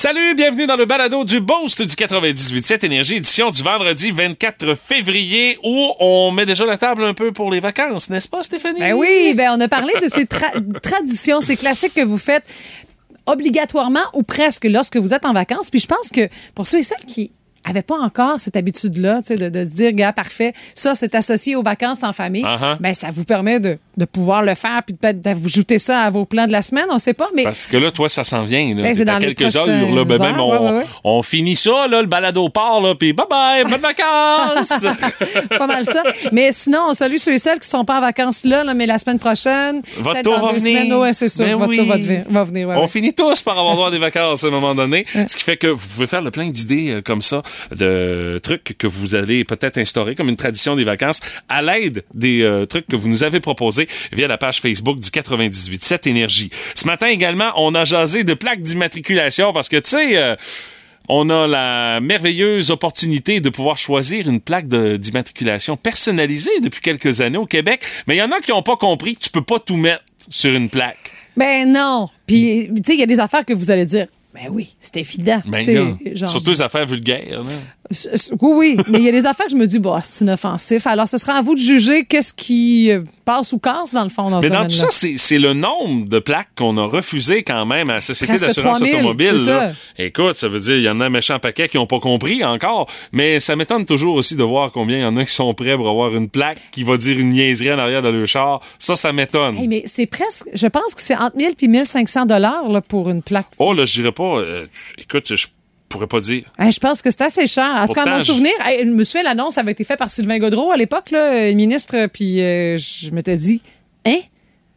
Salut, bienvenue dans le balado du Boost du 98.7 Énergie, édition du vendredi 24 février, où on met déjà la table un peu pour les vacances, n'est-ce pas, Stéphanie? Ben oui, ben on a parlé de ces tra- traditions, ces classiques que vous faites obligatoirement ou presque lorsque vous êtes en vacances. Puis je pense que pour ceux et celles qui n'avaient pas encore cette habitude-là, tu sais, de, de se dire, gars, parfait, ça, c'est associé aux vacances en famille, Uh-huh. ben ça vous permet de, de pouvoir le faire puis de peut-être d'ajouter ça à vos plans de la semaine, on sait pas, mais Parce que là, toi, ça s'en vient. Là. Ben, c'est dans quelques heures, là, ben, même, heures, on, ouais, ouais, ouais. on finit ça, là, le balado part, là, puis bye-bye, bonnes vacances! pas mal ça. Mais sinon, on salue ceux et celles qui sont pas en vacances là, là, mais la semaine prochaine. Votre tour va venir. semaines. Ouais, c'est. Ben votre oui. tour va venir. On finit tous par avoir droit à des vacances à un moment donné. Ce qui fait que vous pouvez faire le plein d'idées euh, comme ça, de trucs que vous allez peut-être instaurer comme une tradition des vacances à l'aide des euh, trucs que vous nous avez proposés via la page Facebook du 98.7 Énergie. Ce matin également, on a jasé de plaques d'immatriculation parce que, tu sais... euh, on a la merveilleuse opportunité de pouvoir choisir une plaque d'immatriculation personnalisée depuis quelques années au Québec, mais il y en a qui n'ont pas compris que tu peux pas tout mettre sur une plaque. Ben non. Puis, tu sais, il y a des affaires que vous allez dire. Ben oui, c'est évident. Ben Surtout les affaires vulgaires. là. Oui, oui, mais il y a des affaires que je me dis, bah, c'est inoffensif. Alors, ce sera à vous de juger qu'est-ce qui euh, passe ou casse, dans le fond, dans Mais ce dans tout ça, c'est le nombre de plaques qu'on a refusé quand même à la Société d'assurance 3000, automobile. là. ça. Écoute, ça veut dire il y en a un méchant paquet qui n'ont pas compris encore, mais ça m'étonne toujours aussi de voir combien il y en a qui sont prêts pour avoir une plaque qui va dire une niaiserie en arrière de leur char. Ça, ça m'étonne. Hey, mais c'est presque, je pense que c'est entre 1000 et 1500 dollars là, pour une plaque. Oh là, je dirais pas. euh, écoute, je pourrais pas dire. Hey, je pense que c'est assez cher. En tout cas, mon je- souvenir, hey, je me souviens, l'annonce avait été faite par Sylvain Gaudreau à l'époque, là, euh, ministre, puis euh, je m'étais dit, hein?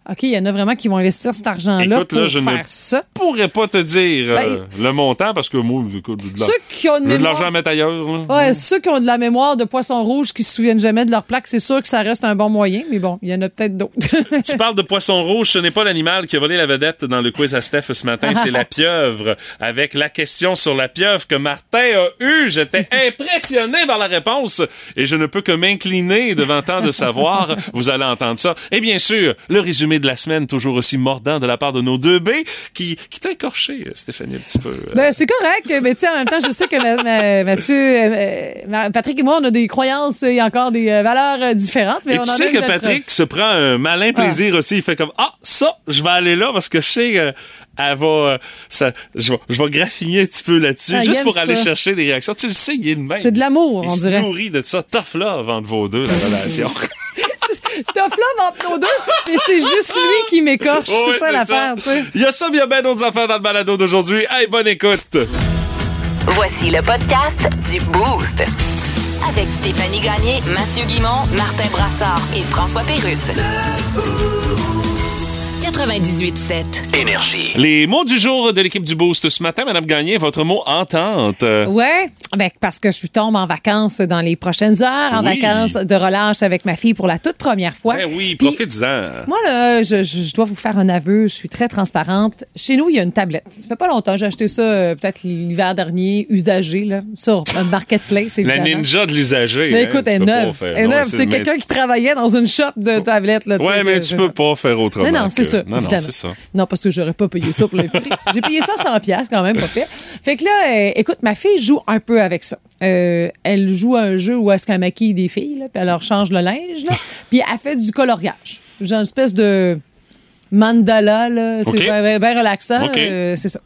OK, il y en a vraiment qui vont investir cet argent-là pour là, je ne ça. pourrais pas te dire euh, le montant parce que moi, écoute, de la- Ben, Ceux qui ont de mémoire- l'argent à mettre ailleurs. là. Ouais, ceux qui ont de la mémoire de poisson rouge qui se souviennent jamais de leur plaque, c'est sûr que ça reste un bon moyen, mais bon, il y en a peut-être d'autres. Tu parles de poisson rouge, ce n'est pas l'animal qui a volé la vedette dans le quiz à Steph ce matin, c'est la pieuvre. Avec la question sur la pieuvre que Martin a eue, j'étais impressionné par la réponse et je ne peux que m'incliner devant tant de savoir. Vous allez entendre ça. Et bien sûr, le résumé de la semaine, toujours aussi mordant de la part de nos deux B, qui, qui t'a écorché, Stéphanie, un petit peu. Ben, c'est correct, mais tu sais, en même temps, je sais que Ma- Ma- Mathieu, euh, Ma- Patrick et moi, on a des croyances et encore des euh, valeurs euh, différentes. Mais Et on tu en a sais que notre- Patrick se prend un malin plaisir aussi. Il fait comme Ah, ça, je vais aller là parce que je sais qu'elle va. euh, ça, je, vais, je vais graffiner un petit peu là-dessus, Ah, il juste pour aller chercher des réactions. Tu le sais, il est le même. C'est de l'amour, Il on se dirait. nourrit de ça. Tough love entre vos deux, la relation. Tough love entre nos deux, mais c'est juste lui qui m'écorche. Oh, ouais, c'est ça l'affaire, tu sais. Il y a ça, mais il y a bien d'autres affaires dans le balado d'aujourd'hui. Hey, bonne écoute. Voici le podcast du Boost. Avec Stéphanie Gagné, Mathieu Guimont, Martin Brassard et François Pérusse. 98.7. Énergie. Les mots du jour de l'équipe du Boost ce matin, Madame Gagné, votre mot entente. Ouais, ben, parce que je tombe en vacances dans les prochaines heures, en Oui. vacances de relâche avec ma fille pour la toute première fois. Ben oui, Puis, profites-en. Moi, là, je, je- je dois vous faire un aveu, je suis très transparente. Chez nous, il y a une tablette. Ça fait pas longtemps, j'ai acheté ça euh, peut-être l'hiver dernier, usagé, là, sur un marketplace, La ninja de l'usager. Mais hein, écoute, elle neuve. Elle est neuve. c'est- quelqu'un qui travaillait dans une shop de tablettes. Là, Ouais, mais tu peux pas faire autrement. non, non, c'est que- ça. Non, c'est ça. Non, parce que j'aurais pas payé ça pour le prix. J'ai payé ça 100 pièces quand même, pas fait. Fait que là, euh, écoute, ma fille joue un peu avec ça. Euh, elle joue à un jeu où est-ce qu'elle maquille des filles, là, puis elle leur change le linge, là, puis elle fait du coloriage. J'ai une espèce de mandala, là. C'est bien, relaxant. Euh, c'est ça.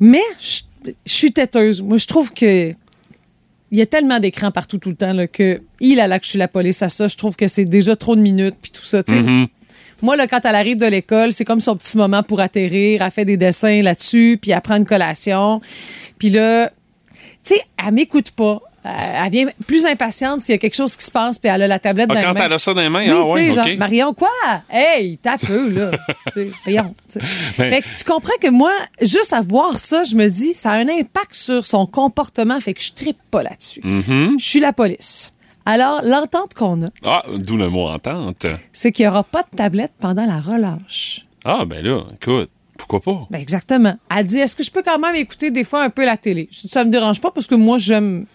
Mais je suis têteuse. Moi, je trouve que il y a tellement d'écrans partout tout le temps là, que il a là que je suis la police à ça. Je trouve que c'est déjà trop de minutes puis tout ça. sais. Moi, là, quand elle arrive de l'école, c'est comme son petit moment pour atterrir. Elle fait des dessins là-dessus, puis elle prend une collation. Puis là, tu sais, elle m'écoute pas. euh, elle vient plus impatiente s'il y a quelque chose qui se passe, puis elle a la tablette Ah, dans les quand elle a ça dans les mains, Oui, ah ouais, sais, genre. Marion, quoi? Hey, t'as feu, là. Voyons. Ben- Fait que tu comprends que moi, juste à voir ça, je me dis, ça a un impact sur son comportement, fait que je trippe pas là-dessus. Mm-hmm. Je suis la police. Alors, l'entente qu'on a, Ah, d'où le mot entente. c'est qu'il n'y aura pas de tablette pendant la relâche. Ah, ben là, écoute, pourquoi pas? Ben exactement. Elle dit est-ce que je peux quand même écouter des fois un peu la télé? Ça me dérange pas parce que moi j'aime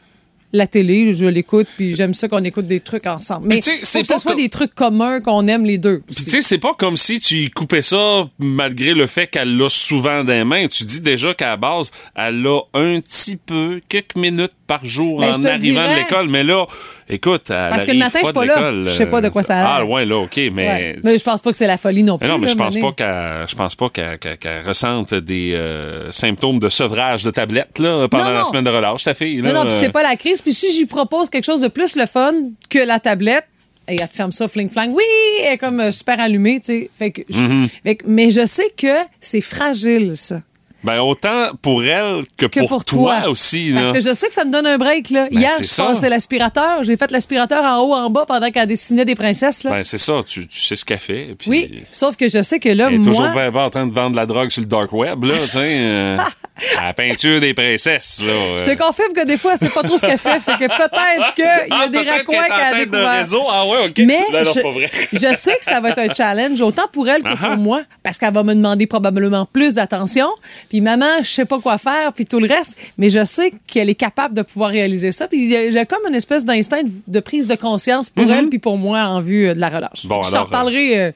la télé, je l'écoute puis j'aime ça qu'on écoute des trucs ensemble. Mais c'est que pas ce soit des trucs communs qu'on aime les deux. Puis tu sais, c'est pas comme si tu coupais ça malgré le fait qu'elle l'a souvent dans les mains. Tu dis déjà qu'à la base, elle l'a un petit peu, quelques minutes par jour Ben, en arrivant dirais- de l'école. Mais là, écoute, elle Parce que le matin, je suis pas là. Je sais pas de quoi ça a l'air. Ah, ouais, là, OK, mais... Ouais. Mais je pense pas que c'est la folie non plus. Mais non, mais je pense pas qu'elle, je pense pas qu'elle, ressente des euh, symptômes de sevrage de tablette là, pendant Non, la semaine de relâche, ta fille. Là, Non, non, puis euh, c'est pas la crise. Puis si j'y propose quelque chose de plus le fun que la tablette, et elle te ferme ça, fling flang. Oui, elle est comme euh, super allumée, tu sais. Fait que, je- Mm-hmm. fait que- mais je sais que c'est fragile, ça. Ben, autant pour elle que, que pour, pour, toi, toi. aussi. Parce que je sais que ça me donne un break. Là. Ben, Hier, c'est je passais l'aspirateur. J'ai fait l'aspirateur en haut, en bas pendant qu'elle dessinait des princesses. Là. Ben, c'est ça, tu, tu sais ce qu'elle fait. puis- oui, sauf que je sais que là, Elle est toujours moi... bien pas en train de vendre la drogue sur le dark web, là, euh, à la peinture des princesses, là. Je te confirme que des fois, elle sait pas trop ce qu'elle fait. Fait que peut-être qu'il y a Ah, des raccoins qu'elle a découvert. réseau. Ah ouais, OK. Mais Là, non, je, c'est pas vrai. je sais que ça va être un challenge, autant pour elle que Ah ah. pour moi, parce qu'elle va me demander probablement plus d'attention. Puis maman, je sais pas quoi faire, puis tout le reste. Mais je sais qu'elle est capable de pouvoir réaliser ça. Puis j'ai comme une espèce d'instinct de, prise de conscience pour elle, puis pour moi en vue euh, de la relâche. Bon, je t'en alors, reparlerai euh,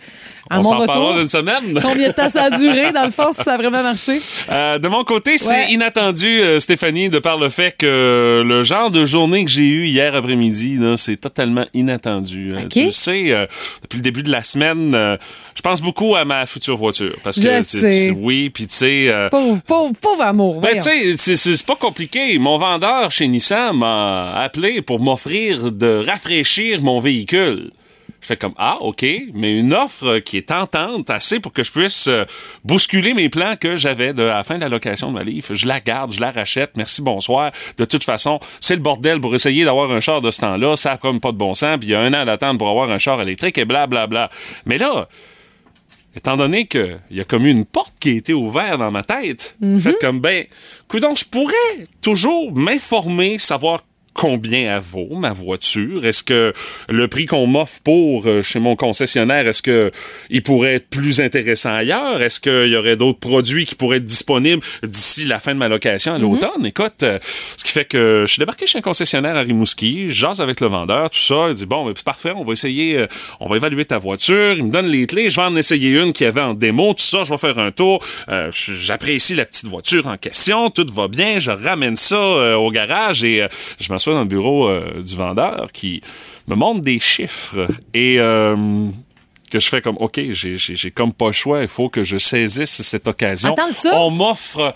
à On mon retour. d'une semaine. Combien de temps ça a duré, dans le fond, si ça a vraiment marché? Euh, de mon côté, c'est Ouais. inattendu, euh, Stéphanie, de par le fait que le genre de journée que j'ai eu hier après-midi, c'est totalement inattendu. Euh, OK. Tu le sais, euh, depuis le début de la semaine, euh, je pense beaucoup à ma future voiture. Parce que, Je sais. oui, puis tu sais... Pauvre, pauvre, pauvre amour. Ben, tu sais, c'est- pas compliqué. Mon vendeur chez Nissan m'a appelé pour m'offrir de rafraîchir mon véhicule. Je fais comme Ah, OK, mais une offre qui est tentante, assez pour que je puisse euh, bousculer mes plans que j'avais de, à la fin de la location de ma livre. Je la garde, je la rachète, merci, bonsoir. De toute façon, c'est le bordel pour essayer d'avoir un char de ce temps-là. Ça a comme pas de bon sens, puis il y a un an d'attente pour avoir un char électrique et blablabla. Mais là, étant donné qu'il y a comme eu une porte qui a été ouverte dans ma tête, fait comme, ben, donc je pourrais toujours m'informer, savoir combien elle vaut ma voiture? Est-ce que le prix qu'on m'offre pour euh, chez mon concessionnaire, est-ce que il pourrait être plus intéressant ailleurs? Est-ce qu'il y aurait d'autres produits qui pourraient être disponibles d'ici la fin de ma location à l'automne? Écoute, euh, ce qui fait que je suis débarqué chez un concessionnaire à Rimouski, jase avec le vendeur, tout ça, il dit bon, c'est parfait, on va essayer, euh, on va évaluer ta voiture, il me donne les clés, je vais en essayer une qui avait en démo, tout ça, je vais faire un tour, j'apprécie la petite voiture en question, tout va bien, je ramène ça au garage et je m'assois dans le bureau euh, du vendeur qui me montre des chiffres et euh, que je fais comme OK, j'ai comme pas le choix, il faut que je saisisse cette occasion. Ça. On m'offre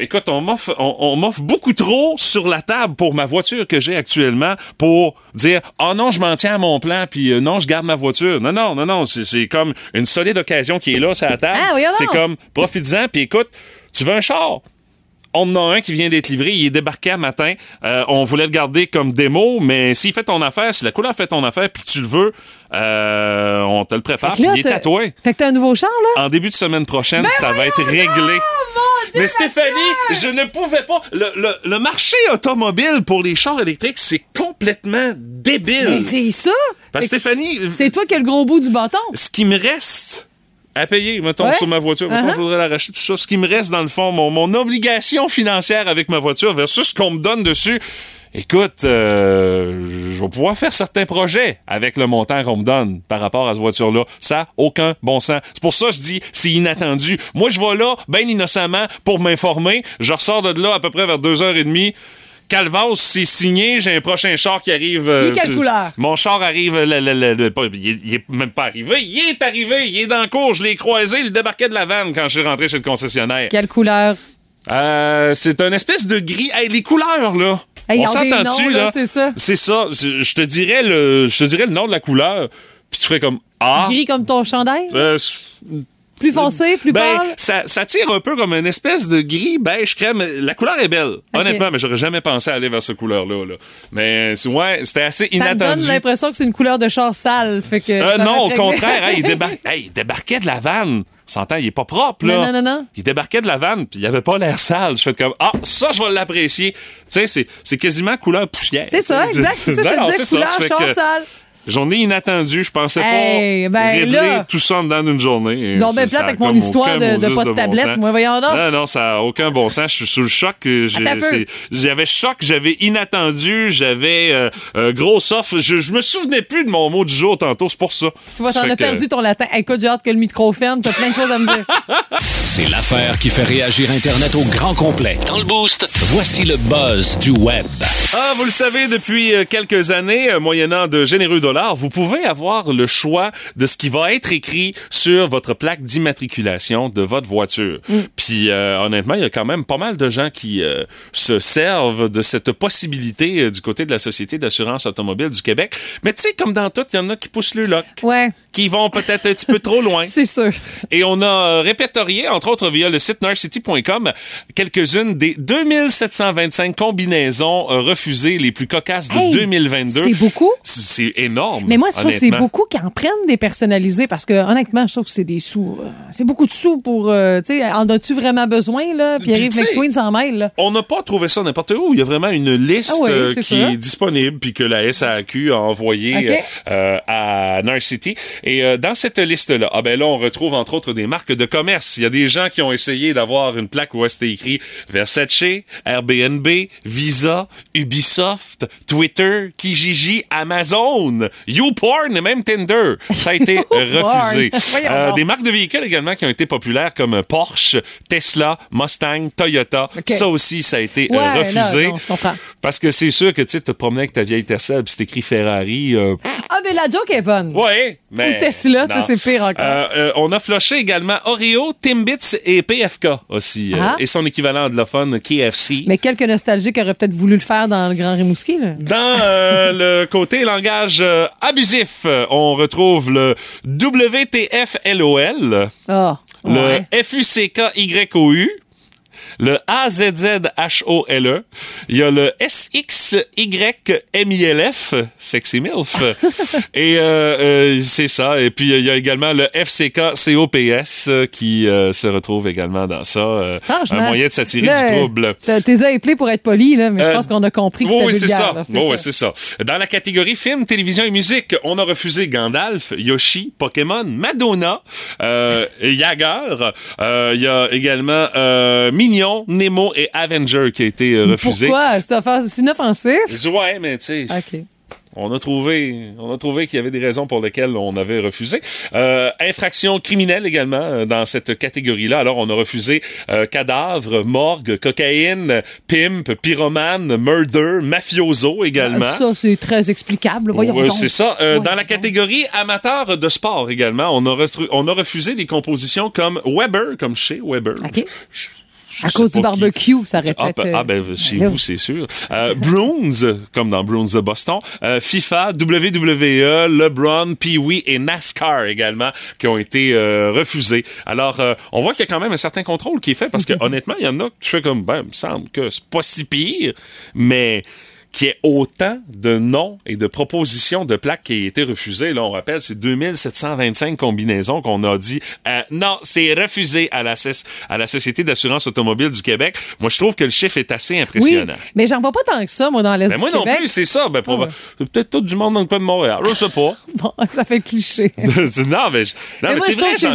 Écoute, on m'offre, on, on m'offre beaucoup trop sur la table pour ma voiture que j'ai actuellement pour dire, oh non, je m'en tiens à mon plan, puis euh, non, je garde ma voiture. Non, non, non, non, c'est, c'est comme une solide occasion qui est là sur la table. Ah, voyons c'est comme, profites-en, puis écoute, tu veux un char? On en a un qui vient d'être livré, il est débarqué à matin. Euh, on voulait le garder comme démo, mais s'il fait ton affaire, si la couleur fait ton affaire puis que tu le veux, euh, on te le prépare, puis là, il est tatoué. Fait que t'as un nouveau char, là? En début de semaine prochaine, Ben ça va être réglé. Mais Stéphanie, je ne pouvais pas. Le, le- le marché automobile pour les chars électriques, c'est complètement débile. Mais c'est ça! Parce Stéphanie, C'est toi qui as le gros bout du bâton. ce qui me reste à payer, mettons, Ouais. sur ma voiture, mettons, Uh-huh. je voudrais la racheter, tout ça, ce qui me reste, dans le fond, mon, mon obligation financière avec ma voiture versus ce qu'on me donne dessus. Écoute, euh, je vais pouvoir faire certains projets avec le montant qu'on me donne par rapport à cette voiture-là. Ça n'a aucun bon sens. C'est pour ça que je dis c'est inattendu. Moi, je vais là, bien innocemment, pour m'informer. Je ressors de là à peu près vers 2h30. Calvas, c'est signé. J'ai un prochain char qui arrive. euh, Il est quelle couleur? Mon char arrive. le- le- le- le- pas- il, est, il est même pas arrivé. Il est arrivé. Il est dans le cours. Je l'ai croisé. Il débarquait de la vanne quand je suis rentré chez le concessionnaire. Quelle couleur? Euh, c'est un espèce de gris. Hey, les couleurs, là. Hey, On s'entend-tu, là? là, c'est ça. C'est ça. Je te dirais le, je te dirais le nom de la couleur. Puis tu ferais comme, ah. Gris comme ton chandail? Euh, Plus foncé, plus Ben, pâle? ça, ça tire un peu comme une espèce de gris beige crème. La couleur est belle, honnêtement, mais j'aurais jamais pensé aller vers cette couleur-là. là. Mais ouais, c'était assez Ça inattendu. donne l'impression que c'est une couleur de char sale. Fait que Euh, non, au contraire, hey, il, débar- hey, il débarquait de la vanne. S'entend, il est pas propre, là. Non, non, non, non. Il débarquait de la vanne, puis il avait pas l'air sale. Je fais comme, ah, ça, je vais l'apprécier. Tu sais, c'est- quasiment couleur poussière. C'est ça, exact. C'est ça, je te couleur Ça char sale. Journée inattendue, je pensais Hey, pas ben régler là- tout ça dans une journée. Et Donc, ben plate avec mon histoire de- pas de bon tablette, sens. moi, voyons donc. Non, non, ça a aucun bon sens. Je suis sous le choc. c'est- J'avais choc, j'avais inattendu, j'avais euh, euh, gros off. Je, je me souvenais plus de mon mot du jour tantôt, c'est pour ça. Tu vois, t'en as perdu ton latin. Écoute, j'ai hâte que le micro ferme. T'as plein de choses à me dire. C'est l'affaire qui fait réagir Internet au grand complet. Dans le boost, voici le buzz du web. Ah, vous le savez, depuis euh, quelques années, euh, moyennant de généreux vous pouvez avoir le choix de ce qui va être écrit sur votre plaque d'immatriculation de votre voiture. Puis, euh, honnêtement, il y a quand même pas mal de gens qui euh, se servent de cette possibilité euh, du côté de la Société d'assurance automobile du Québec. Mais tu sais, comme dans tout, il y en a qui poussent le loc, Ouais, qui vont peut-être un petit peu trop loin. c'est sûr. Et on a répertorié, entre autres via le site narcity.com, quelques-unes des 2725 combinaisons refusées les plus cocasses de Hey, 2022. C'est beaucoup. C'est énorme. Mais moi, je trouve que c'est beaucoup qui en prennent des personnalisés parce que, honnêtement, je trouve que c'est des sous. c'est beaucoup de sous pour. tu sais, en as-tu vraiment besoin, là? Tu sais- McSween s'en mêle, là. On n'a pas trouvé ça n'importe où. Il y a vraiment une liste Ah euh, qui ça. est disponible puis que la SAQ a envoyée OK. euh, euh, à Narcity. Et euh, dans cette liste-là, ah ben là, on retrouve entre autres des marques de commerce. Il y a des gens qui ont essayé d'avoir une plaque où c'était écrit Versace, Airbnb, Visa, Ubisoft, Twitter, Kijiji, Amazon, YouPorn et même Tinder. Ça a été refusé. Des marques de véhicules également qui ont été populaires comme Porsche, Tesla, Mustang, Toyota. Ça aussi, ça a été euh, refusé. là, non, je comprends. Parce que c'est sûr que tu sais, te promenais avec ta vieille Tesla puis c'est écrit Ferrari. euh, Ah, mais la joke est bonne. ouais, mais. Ou Tesla, c'est pire encore. Euh, on a floché également Oreo, Timbits et PFK aussi. Ah. et son équivalent anglophone, KFC. Mais quelques nostalgiques auraient peut-être voulu le faire dans le Grand Rimouski, là. Dans le côté langage abusif, on retrouve le WTFLOL, Ah. Le FUCKYOU, le AZZHOLE, il y a le SXYMILF, Sexy MILF, et euh, euh, c'est ça. Et puis, il y a également le FCK-COPS euh, qui euh, se retrouve également dans ça. un moyen de s'attirer du trouble. T'es appelé pour être poli, là, mais je pense qu'on a compris que c'était oui, c'est ça. Oui, c'est ça. Dans la catégorie film, télévision et musique, on a refusé Gandalf, Yoshi, Pokémon, Madonna, euh. Euh, Il y a également euh, Nemo et Avenger qui a été euh, refusé. Pourquoi? C'est offens- c'est inoffensif? Je dis, ouais, mais tu sais, OK. on a trouvé, on a trouvé qu'il y avait des raisons pour lesquelles on avait refusé. Euh, infraction criminelle également euh, dans cette catégorie-là. Alors, on a refusé euh, cadavre, morgue, cocaïne, pimp, pyromane, murder, mafioso également. Ah, Ça, c'est très explicable. Voyons Ouais, c'est ça. Euh, dans la catégorie amateur de sport également, on a, retru- on a refusé des compositions comme Weber, comme chez Weber. Je- À cause du qui. barbecue, ça aurait Ah, peut-être, ben- ah, ben, euh, chez ben vous, c'est sûr. Euh, Bruins, comme dans Bruins de Boston. Euh, FIFA, WWE, LeBron, Pee-Wee et NASCAR également, qui ont été euh, refusés. Alors, euh, on voit qu'il y a quand même un certain contrôle qui est fait, parce que honnêtement, il y en a que tu fais comme, ben, il me semble que c'est pas si pire, mais qu'il y ait autant de noms et de propositions de plaques qui aient été refusées. Là, on rappelle, c'est 2725 combinaisons qu'on a dit euh, non, c'est refusé à la, CES à la Société d'assurance automobile du Québec. Moi, je trouve que le chiffre est assez Oui, impressionnant. mais j'en vois pas tant que ça, moi, dans l'Est Ben du moi non Québec. plus, c'est ça. Ben, Ah ouais. peut-être tout du monde dans le coin de Montréal. Je sais pas. Bon, ça fait cliché. non, mais, je- non, mais, Mais moi, c'est vrai, j'en pas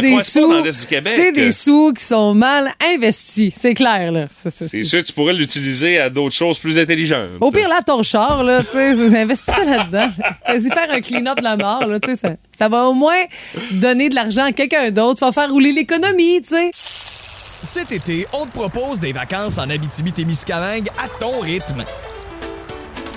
dans l'Est du Québec. C'est des sous qui sont mal investis. C'est clair, là. C'est sûr, tu pourrais l'utiliser à d'autres choses plus intelligentes. Au pire, ton char, là, tu sais, investis ça là-dedans. Vas-y faire un clean-up de la mort, là, tu sais, ça, ça va au moins donner de l'argent à quelqu'un d'autre, va faire rouler l'économie, tu sais. Cet été, on te propose des vacances en Abitibi-Témiscamingue à ton rythme.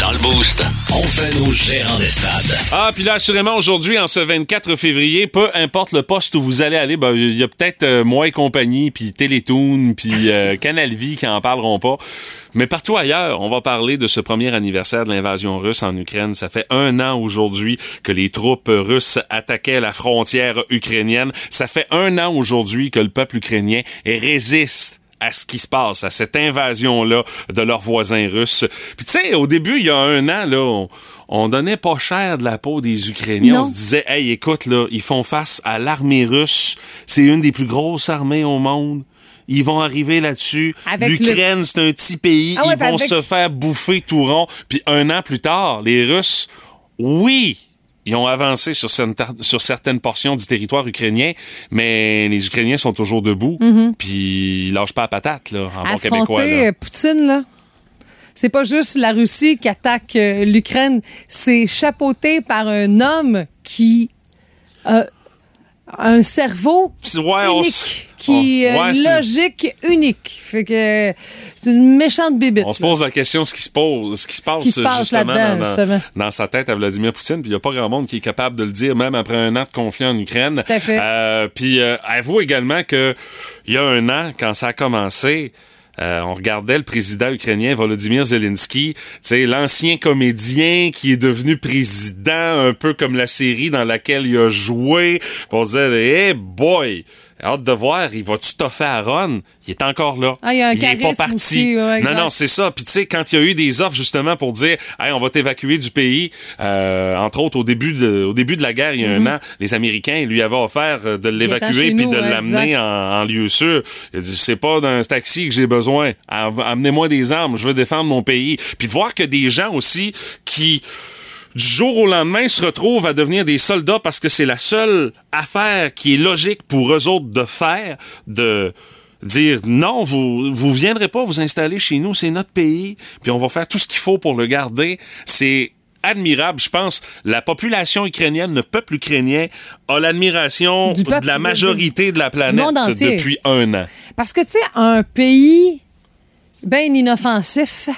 Dans le boost, on fait nos gérants des stades. Ah, puis là, assurément, aujourd'hui, en ce 24 février, peu importe le poste où vous allez aller, ben, il y a peut-être euh, moi et compagnie, puis Télétoon, puis euh, Canal Vie qui en parleront pas. Mais partout ailleurs, on va parler de ce premier anniversaire de l'invasion russe en Ukraine. Ça fait un an aujourd'hui que les troupes russes attaquaient la frontière ukrainienne. Ça fait un an aujourd'hui que le peuple ukrainien résiste à ce qui se passe, à cette invasion-là de leurs voisins russes. Puis tu sais, au début, il y a un an, là, on, on donnait pas cher de la peau des Ukrainiens. Non. On se disait, hey, écoute, là, ils font face à l'armée russe. C'est une des plus grosses armées au monde. Ils vont arriver là-dessus. L'Ukraine, c'est un petit pays. Ah ouais, Ils vont avec- se faire bouffer tout rond. Puis un an plus tard, les Russes, oui, ils ont avancé sur, certaines- sur certaines portions du territoire ukrainien, mais les Ukrainiens sont toujours debout. Puis ils lâchent pas la patate, là, en bon québécois. Là. euh, Poutine, là. C'est pas juste la Russie qui attaque euh, l'Ukraine, c'est chapeauté par un homme qui a un cerveau Ouais, on s- unique, qui ouais, c'est- logique unique. Fait que c'est une méchante bébête. On se pose la question ce qui se pose, ce qui se passe, qui se passe justement dans, dans- justement. dans sa tête à Vladimir Poutine. Puis il n'y a pas grand monde qui est capable de le dire, même après un an de conflit en Ukraine. Tout à fait. Euh, puis euh, avoue également que il y a un an, quand ça a commencé. euh, on regardait le président ukrainien Volodymyr Zelensky, l'ancien comédien qui est devenu président, un peu comme la série dans laquelle il a joué. On se disait, hey boy, hâte de voir, il va-tu toffer à Ron? Il est encore là. Ah, il y a un il est pas parti. aussi, ouais, non, non, c'est ça. Puis tu sais, quand il y a eu des offres justement pour dire, hey, on va t'évacuer du pays, euh, entre autres au début de, au début de la guerre, il y a un an, les Américains lui avaient offert euh, de l'évacuer puis de ouais, l'amener en, en lieu sûr. Il a dit, c'est pas d'un taxi que j'ai besoin. Am- Amenez-moi des armes, je veux défendre mon pays. Puis de voir que des gens aussi qui du jour au lendemain se retrouvent à devenir des soldats parce que c'est la seule affaire qui est logique pour eux autres de faire, de dire non, vous vous viendrez pas vous installer chez nous, c'est notre pays, puis on va faire tout ce qu'il faut pour le garder. C'est admirable, je pense. La population ukrainienne, le peuple ukrainien a l'admiration de la majorité de la planète depuis un an. Parce que, tu sais, un pays bien inoffensif,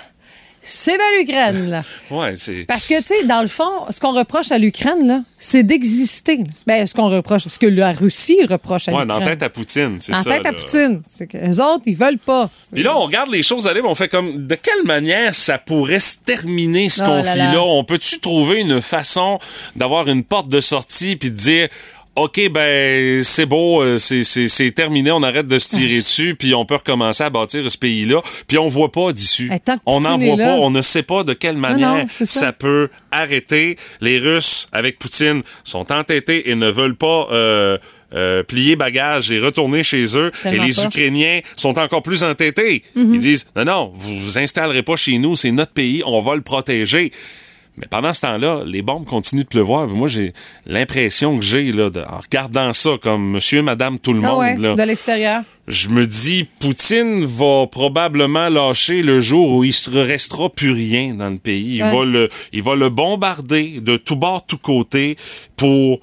c'est bien l'Ukraine, là. Ouais, c'est Parce que, tu sais, dans le fond, ce qu'on reproche à l'Ukraine, là, c'est d'exister. Ben, ce qu'on reproche, ce que la Russie reproche à ouais, l'Ukraine. dans la tête à Poutine, c'est En ça. tête à. Poutine. C'est que les autres, ils veulent pas. Puis là, on regarde les choses aller, puis on fait comme de quelle manière ça pourrait se terminer ce Oh là conflit-là? là. On peut-tu trouver une façon d'avoir une porte de sortie puis de dire OK, ben c'est beau, euh, c'est- terminé, on arrête de se tirer dessus, puis on peut recommencer à bâtir ce pays-là, puis on voit pas d'issue. Eh, On n'en voit pas, on ne sait pas de quelle manière non, ça. ça peut arrêter. Les Russes, avec Poutine, sont entêtés et ne veulent pas euh, euh, plier bagage et retourner chez eux. Tellement et les pas. Ukrainiens sont encore plus entêtés. Mhm. Ils disent, non, non, vous vous installerez pas chez nous, c'est notre pays, on va le protéger. Mais pendant ce temps-là, les bombes continuent de pleuvoir. Moi, j'ai l'impression que j'ai, là, de- en regardant ça comme monsieur, madame, tout le Ah monde, ouais, là, de l'extérieur. je me dis, Poutine va probablement lâcher le jour où il se restera plus rien dans le pays. Il, Ouais. va, le, il va le bombarder de tout bord, tout côté pour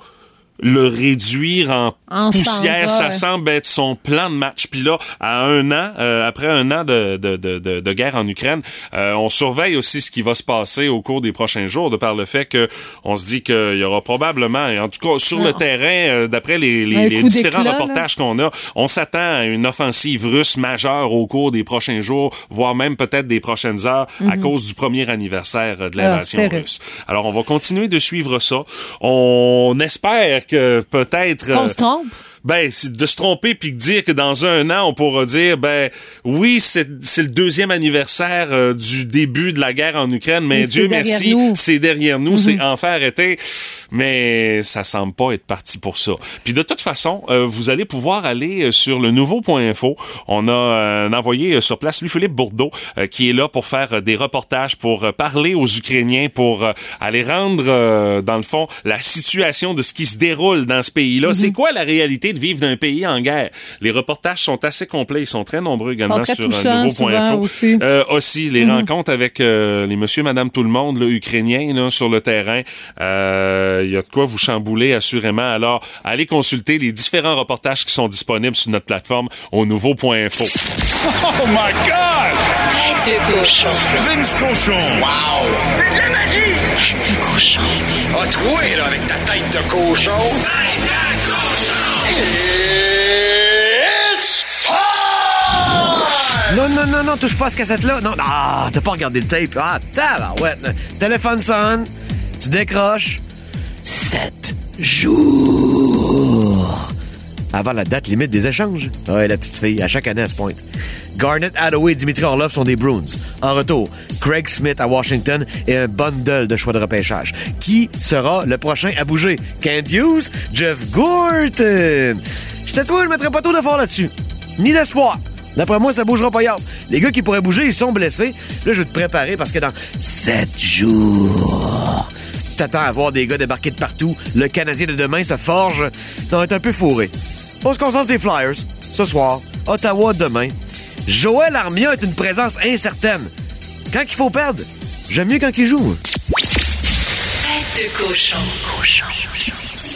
le réduire en poussière. Ça semble être son plan de match. Puis là, à un an, euh, après un an de, de, de, de, guerre en Ukraine, euh, on surveille aussi ce qui va se passer au cours des prochains jours, de par le fait que on se dit qu'il y aura probablement, en tout cas sur le terrain, euh, d'après les, les, les différents reportages qu'on a, on s'attend à une offensive russe majeure au cours des prochains jours, voire même peut-être des prochaines heures, à cause du premier anniversaire de Mhm. Ah, l'invasion russe. Alors, on va continuer de suivre ça. On espère que peut-être... Qu'on euh, se trompe. Ben, c'est de se tromper puis de dire que dans un an, on pourra dire, ben, oui, c'est c'est le deuxième anniversaire euh, du début de la guerre en Ukraine, mais Mais Dieu c'est derrière merci, nous. c'est derrière nous, c'est enfin arrêté. Mais ça semble pas être parti pour ça. Puis de toute façon, euh, vous allez pouvoir aller euh, sur le nouveau point info. On a euh, un envoyé sur place, lui Philippe Bourdeau, qui est là pour faire des reportages, pour parler aux Ukrainiens, pour aller rendre, dans le fond, la situation de ce qui se déroule dans ce pays-là. C'est quoi la réalité de vivre d'un pays en guerre. Les reportages sont assez complets, ils sont très nombreux également très sur touchants, un nouveau point souvent info. aussi. Euh, aussi, les rencontres avec euh, les monsieur, madame, tout le monde, là, ukrainiens, là, sur le terrain. Euh, Il y a de quoi vous chambouler, assurément. Alors, allez consulter les différents reportages qui sont disponibles sur notre plateforme au nouveau point info. Oh my God! Tête de cochon. Vince Cochon. Wow! C'est de la magie! Tête de cochon. A troué, là, avec ta tête de cochon. Tête de Non, non, non, non, touche pas à cette cassette-là. Non, ah, t'as pas regardé le tape. Ah, tabarouette. Téléphone sonne, tu décroches. Sept jours. Avant la date limite des échanges. Ouais, la petite fille, à chaque année, elle se pointe. Garnet Hathaway et Dimitri Orlov sont des Bruins. En retour, Craig Smith à Washington et un bundle de choix de repêchage. Qui sera le prochain à bouger? Kent Hughes? Jeff Gorton? C'était toi, je mettrais pas trop d'efforts là-dessus. Ni d'espoir. D'après moi, ça bougera pas hier. Les gars qui pourraient bouger, ils sont blessés. Là, je vais te préparer parce que dans sept jours, tu t'attends à voir des gars débarquer de partout. Le Canadien de demain se forge. Ça va être un peu fourré. On se concentre sur les Flyers. Ce soir, Ottawa demain. Joël Armia est une présence incertaine. Quand il faut perdre, j'aime mieux quand il joue.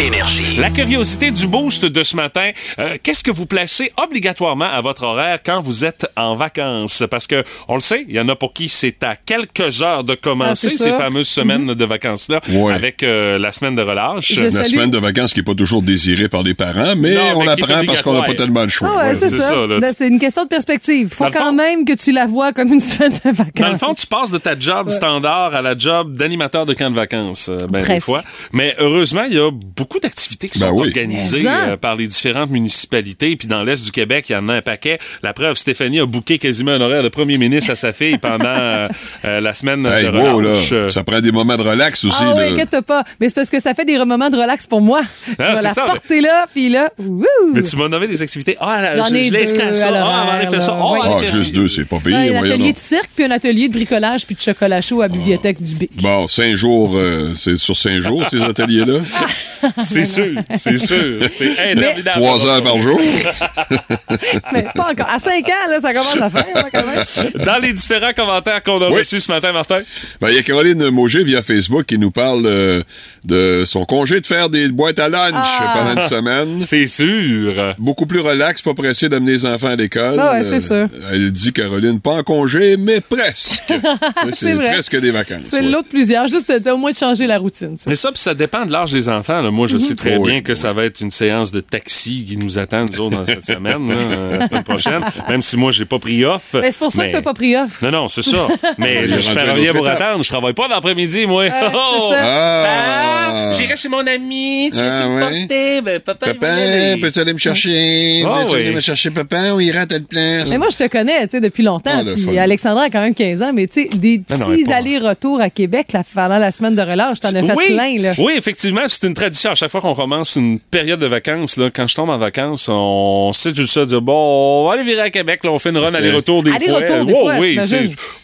Énergie. La curiosité du boost de ce matin, euh, qu'est-ce que vous placez obligatoirement à votre horaire quand vous êtes en vacances? Parce que, on le sait, il y en a pour qui c'est à quelques heures de commencer Ah, ces fameuses semaines de vacances-là Ouais. avec euh, la semaine de relâche. Je La salue- semaine de vacances qui n'est pas toujours désirée par les parents, mais Non, on mais est apprend parce qu'on n'a pas tellement le choix. Ah ouais, Ouais. c'est ça. c'est une question de perspective. Faut Dans le quand fond- même que tu la vois comme une semaine de vacances. Dans le fond, tu passes de ta job standard à la job d'animateur de camp de vacances, euh, ben, des fois. Mais heureusement, il y a beaucoup d'activités qui Ben sont oui. organisées euh, par les différentes municipalités. Puis dans l'Est du Québec, il y en a un paquet. La preuve, Stéphanie a booké quasiment un horaire de premier ministre à sa fille pendant euh, euh, la semaine Hey, de wow, relâche. là, ça prend des moments de relax aussi. Ah oui, inquiète pas. Mais c'est parce que ça fait des moments de relax pour moi. je Ah, vais c'est la ça. porter là, puis là, wouh! Mais tu m'as nommé des activités. Ah, là, J'en je, ai je l'ai inscrit à ça. Ah, on ça. Ah, Ah, juste deux, c'est pas payé. Ouais, un atelier de cirque, puis un atelier de bricolage, puis de chocolat chaud à la bibliothèque du Bic. Bon, cinq jours, euh, c'est sur cinq jours, ces ateliers-là? C'est sûr, c'est sûr. C'est interminable. Trois heures par jour. Mais pas encore. À 5 ans, là, ça commence à faire, hein, quand même. Dans les différents commentaires qu'on a Oui. reçus ce matin, Martin. Ben, Il y a Caroline Mauger via Facebook qui nous parle euh, de son congé de faire des boîtes à lunch Ah. pendant une semaine. C'est sûr. Beaucoup plus relax, pas pressé d'amener les enfants à l'école. Ah ouais, c'est Euh, sûr. Elle dit, Caroline, pas en congé, mais presque. c'est presque des vacances. C'est ouais. l'autre plusieurs. Juste euh, au moins de changer la routine. ça. Mais ça, puis ça dépend de l'âge des enfants. là. Moi, je sais très Oh oui, bien que ça va être une séance de taxi qui nous attend, nous autres, dans cette semaine, là, euh, la semaine prochaine. Même si moi, j'ai pas pris off. Mais c'est pour ça Mais- que t'as pas pris off. Non, non, c'est ça. Mais je à une rien étape. attendre. Je travaille pas l'après-midi, moi. c'est ça. Ah! Ah, J'irai chez mon ami. Tu veux-tu Ah, me ouais? porter? Ben, papa, Papa, aller. peux-tu aller me chercher? Ah Peux-tu oui. aller me chercher papa? On ira à telle place. Mais moi, je te connais, tu sais, depuis longtemps. Ah, puis fun. Alexandra a quand même 15 ans, mais tu sais, des petits allers-retours à Québec là, pendant la semaine de relâche, t'en as fait oui, plein, là. Oui, effectivement, c'est une tradition. À chaque fois qu'on commence une période de vacances, là, quand je tombe en vacances, on sait du ça, dire bon, on va aller virer à Québec, là, on fait une run aller-retour des des Oh, fois, oui,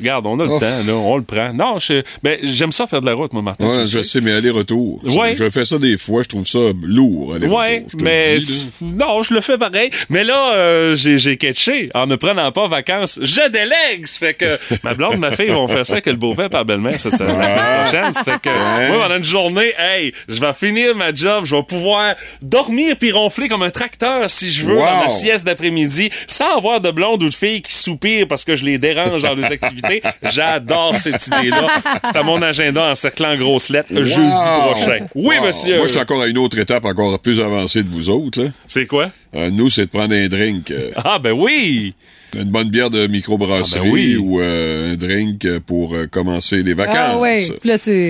regarde, on a le Oh. temps, là, on le prend. Non, ben, j'aime ça faire de la route, moi, Martin. Ouais, je sais. sais, mais aller-retour. Ouais. Je fais ça des fois, je trouve ça lourd, aller-retour. Ouais, le mais dis, non, je le fais pareil. Mais là, euh, j'ai catché en ne prenant pas vacances. Je délègue. Ça fait que ma blonde, ma fille vont faire ça avec le beau-père par belle-mère cette semaine, la semaine prochaine. Ça fait que moi, pendant une journée, hey, je vais finir ma job, je vais pouvoir dormir puis ronfler comme un tracteur si je veux Wow. dans ma sieste d'après-midi, sans avoir de blonde ou de fille qui soupire parce que je les dérange dans les activités. J'adore cette idée-là. C'est à mon agenda en grosses lettres jeudi prochain. Oui, Wow. monsieur. Moi, je suis encore à une autre étape encore plus avancée de vous autres. C'est quoi? Euh, nous, c'est de prendre un drink. euh, Ah, ben oui! Une bonne bière de microbrasserie Ah ben oui. ou euh, un drink pour euh, commencer les vacances. Ah oui,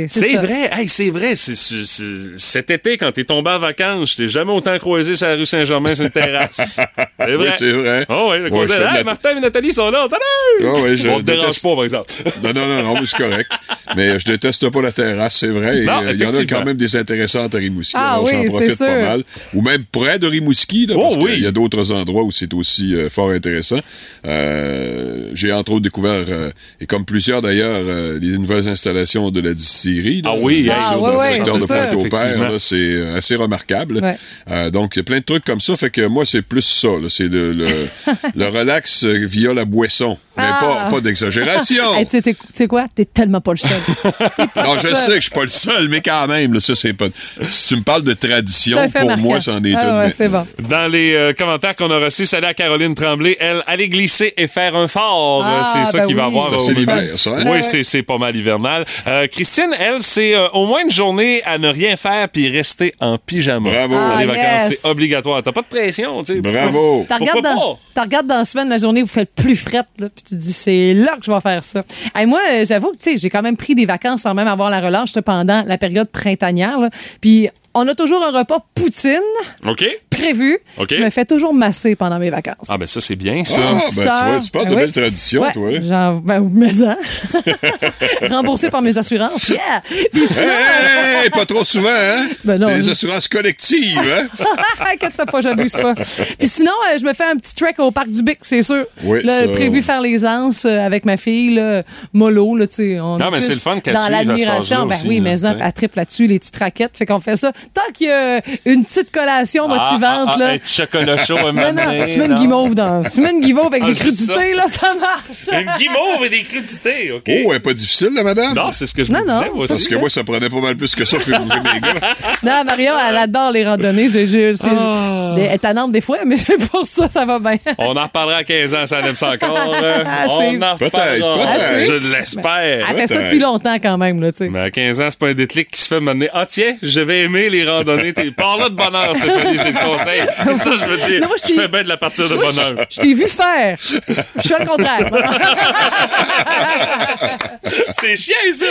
C'est vrai, hey, c'est vrai. Cet été, quand t'es tombé en vacances, je t'ai jamais autant croisé sur la rue Saint-Germain sur une terrasse. C'est vrai. Oui, c'est vrai. Oh, oui, le Ouais, hey, la- Martin et Nathalie sont là. Ah ouais, je On te dérange déteste- pas, par exemple. Non, non, non, non, mais c'est correct. Mais euh, je déteste pas la terrasse, c'est vrai. Euh, Il y en a quand même des intéressantes à Rimouski. Ah alors oui, j'en c'est profite pas sûr. mal. Ou même près de Rimouski, là, Oh parce oui. qu'il y a d'autres endroits où c'est aussi euh, fort intéressant. Euh, J'ai entre autres découvert, euh, et comme plusieurs d'ailleurs, euh, les nouvelles installations de la distillerie. là, Ah oui, ah sur ouais, le secteur de ça. Là, c'est assez remarquable. Ouais. Euh, donc, il y a plein de trucs comme ça. Fait que moi, c'est plus ça. là. C'est le, le, le relax via la boisson. Mais Ah. pas, pas d'exagération. Hey, tu sais t'es- tu sais quoi? T'es tellement pas le seul. Pas Non, le je seul. sais que je suis pas le seul, mais quand même, là, ça, c'est pas. Si tu me parles de tradition, pour marquant. moi, c'en est ah, une. ouais, mais- c'est bon. Dans les euh, commentaires qu'on a reçus, salut à Caroline Tremblay. Elle, allait glisser et faire un fort. Ah, Euh, c'est ça ben qu'il va oui. avoir. C'est l'hiver, ça, hein? Oui, c'est, c'est pas mal hivernal. Euh, Christine, elle, c'est euh, au moins une journée à ne rien faire puis rester en pyjama. Bravo. Les Ah, vacances, yes. c'est obligatoire. T'as pas de pression, tu sais. Bravo. T'as regardes, dans, pas? t'as regardes dans la semaine, la journée, vous faites plus frette, là, puis tu te dis, c'est là que je vais faire ça. Hey, moi, j'avoue que, tu sais, j'ai quand même pris des vacances sans même avoir la relâche là, pendant la période printanière. là. Puis, on a toujours un repas poutine OK? prévu. OK. Je me fais toujours masser pendant mes vacances. Ah, ben ça, c'est bien, ça. Ah, ben, tu vois, tu parles Ben de oui. belles traditions, Ouais, toi. Genre, ben, mais. Remboursé par mes assurances. Yeah! Puis sinon, Hey, hey, pas trop souvent, hein? Ben non. c'est des assurances collectives, hein? Inquiète-toi pas, j'abuse pas. Puis sinon, euh, je me fais un petit trek au parc du Bic, c'est sûr. Oui, Là, ça, prévu faire les anses euh, avec ma fille, là, mollo, là, tu sais. on Non, mais c'est le fun qu'elle Dans l'admiration, ben aussi, oui, mais elle triple là-dessus, les petites raquettes. Fait qu'on fait ça. Tant qu'il y a une petite collation motivante, Ah, ah, là. Un petit chocolat chaud à non, non, tu mets une guimauve dans. Tu mets une guimauve avec Ah, des crudités, là, ça marche. Une guimauve et des crudités, OK? Oh, elle est pas difficile, la madame? Non, c'est ce que je Non, me non. disais, moi Parce que moi, ça prenait pas mal plus que ça pour ouvrir mes gars. Non, Marion, elle adore les randonnées. J'ai- j'ai- c'est- Ah. Elle est tannante des fois, mais c'est pour ça, ça va bien. On en reparlera à 15 ans, ça aime ça encore. euh, on en Peut-être, reparlera. peut-être. Je l'espère. Elle fait ça depuis longtemps quand même, là, tu sais. Mais à 15 ans, c'est pas un déclic qui se fait mener. Ah, tiens, je vais aimer les randonnées. T'es par là de bonheur, Stéphanie, c'est le conseil. C'est ça, je veux dire. Non, moi, je tu fais bien de la partir de Moi, bonheur. Je je t'ai vu faire. Je fais le contraire. C'est chiant, ça.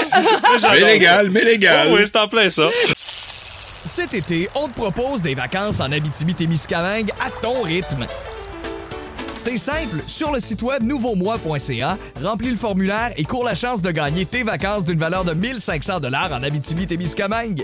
Mais ça. légal, mais légal. Oh, oui, c'est en plein ça. Cet été, on te propose des vacances en Abitibi-Témiscamingue à ton rythme. C'est simple, sur le site web nouveaumois.ca, remplis le formulaire et cours la chance de gagner tes vacances d'une valeur de 1500 dollars en Abitibi-Témiscamingue.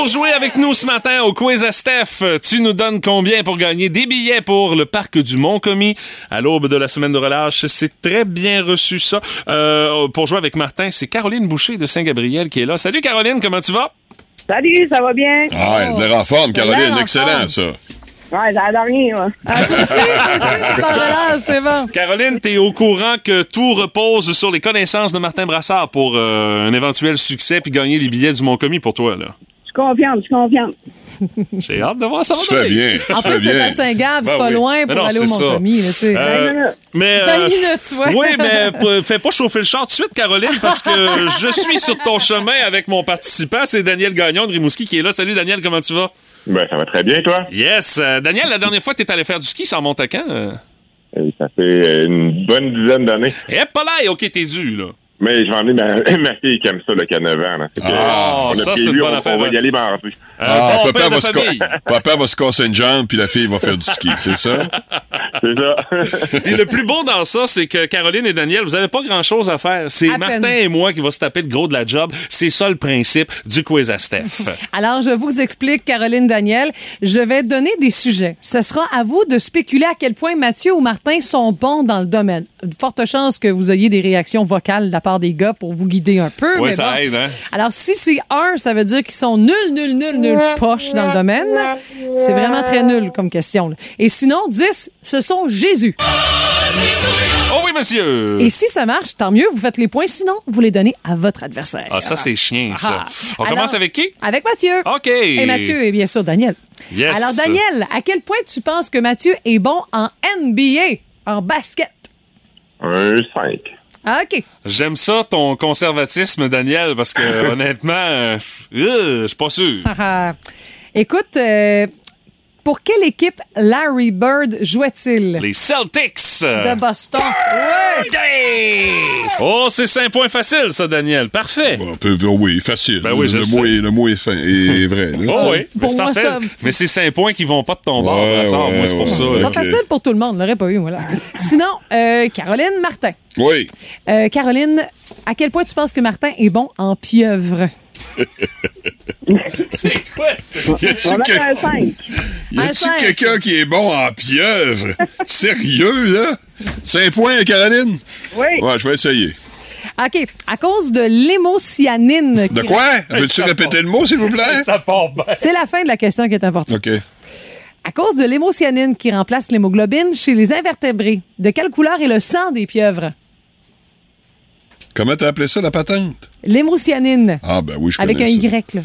Pour jouer avec nous ce matin au quiz à Steph, tu nous donnes combien pour gagner des billets pour le parc du Mont-Commis à l'aube de la semaine de relâche? C'est très bien reçu ça. Euh, pour jouer avec Martin, c'est Caroline Boucher de Saint-Gabriel qui est là. Salut Caroline, comment tu vas? Salut, ça va bien? Ah, elle a de en forme, Caroline. en Excellent, ça. Ouais, ça a rien, moi. Ah, toi aussi, toi aussi, t'en relâche, c'est bon. Caroline, t'es au courant que tout repose sur les connaissances de Martin Brassard pour euh, un éventuel succès puis gagner les billets du Mont-Commis pour toi, là. Je suis confiante, je suis confiante. J'ai hâte de voir ça. va Tu fais donner. bien. Tu En plus, c'est à Saint-Gab, c'est Ben pas oui. loin Mais pour non, aller au tu sais. Euh, mais, 20 minutes, tu vois. Oui, mais p- fais pas chauffer le char tout de suite, Caroline, parce que je suis sur ton chemin avec mon participant. C'est Daniel Gagnon de Rimouski qui est là. Salut, Daniel, comment tu vas? Ben, ça va très bien, toi. Yes. Euh, Daniel, la dernière fois que t'es allé faire du ski, ça remonte à quand? Euh? Ça fait euh, une bonne dizaine d'années. Eh, pas là, OK, t'es dû, là. Mais je vais emmener ma, ma fille qui aime ça, le 9 ans. Là. Ah, on a ça, c'est une bonne on, affaire, on va hein. y aller mardi. Ah, bon papa, va se papa va se casser une jambe, puis la fille va faire du ski, c'est ça? C'est ça. Puis le plus beau dans ça, c'est que Caroline et Daniel, vous avez pas grand-chose à faire. C'est Martin peine. et moi qui va se taper le gros de la job. C'est ça le principe du quiz à Steph. Alors, je vous explique, Caroline Daniel. Je vais donner des sujets. Ce sera à vous de spéculer à quel point Mathieu ou Martin sont bons dans le domaine. Forte chance que vous ayez des réactions vocales de la part des gars pour vous guider un peu. Mais ça bon. aide, hein? Alors, si c'est un, ça veut dire qu'ils sont nuls, nuls, nuls, nuls poches dans le domaine. C'est vraiment très nul comme question. là. Et sinon, 10, ce sont Jésus. Oh oui! Oui, monsieur. Et si ça marche, tant mieux, vous faites les points. Sinon, vous les donnez à votre adversaire. Ah, ça, c'est chien, ça. Ah. On Alors, commence avec qui? Avec Mathieu. OK. Et Mathieu et bien sûr Daniel. Yes. Alors, Daniel, à quel point tu penses que Mathieu est bon en NBA, en basket? Un 5. Ah, OK. J'aime ça, ton conservatisme, Daniel, parce que honnêtement, euh, euh, je suis pas sûr. Haha. Écoute, euh, pour quelle équipe Larry Bird jouait-il? Les Celtics. De Boston. Oh, c'est 5 points faciles, ça, Daniel. Parfait. Peu- ben oui, facile. Ben oui, le, mot est, le mot est fin et vrai. là, Oh oui, mais c'est parfait. ça- Mais c'est 5 points qui vont pas de ton bord, Ouais, ouais, c'est pour ouais, ça. ouais. Pas facile pour tout le monde, l'aurait pas eu, voilà. Sinon, euh, Caroline Martin. Oui. Euh, Caroline, à quel point tu penses que Martin est bon en pieuvre? C'est quoi, cette- Y a-tu mettre que- un 5. y Un a-tu cinq. quelqu'un qui est bon en pieuvre? Sérieux, là? 5 points, Caroline? Oui. Ouais, je vais essayer. OK. À cause de l'hémocyanine. De qui- quoi? Veux-tu répéter le mot, s'il vous plaît? Ça part bien. C'est la fin de la question qui est importante. OK. À cause de l'hémocyanine qui remplace l'hémoglobine chez les invertébrés, de quelle couleur est le sang des pieuvres? Comment t'as appelé ça, la patente? L'hémocyanine. Ah, ben oui, je Avec un ça. Y, là.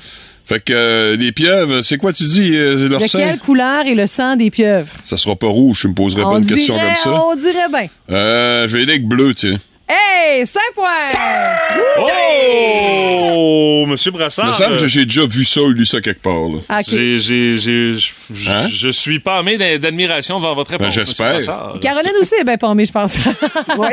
Fait que euh, les pieuvres, c'est quoi tu dis, euh, leur De sang? quelle couleur est le sang des pieuvres? Ça sera pas rouge, tu me poserais pas On une question comme ça. on dirait bien. Euh, je vais aller avec bleu, tiens. Hey, 5 points! Oh! Monsieur Il me Brassard. semble euh, que j'ai déjà vu ça ou lu ça quelque part, là. OK. j'ai, j'ai, j'ai- je- Hein? je suis d'a- d'admiration devant votre réponse. Ben, j'espère. Monsieur Brassard. Caroline aussi est bien pommée, je pense. Oui.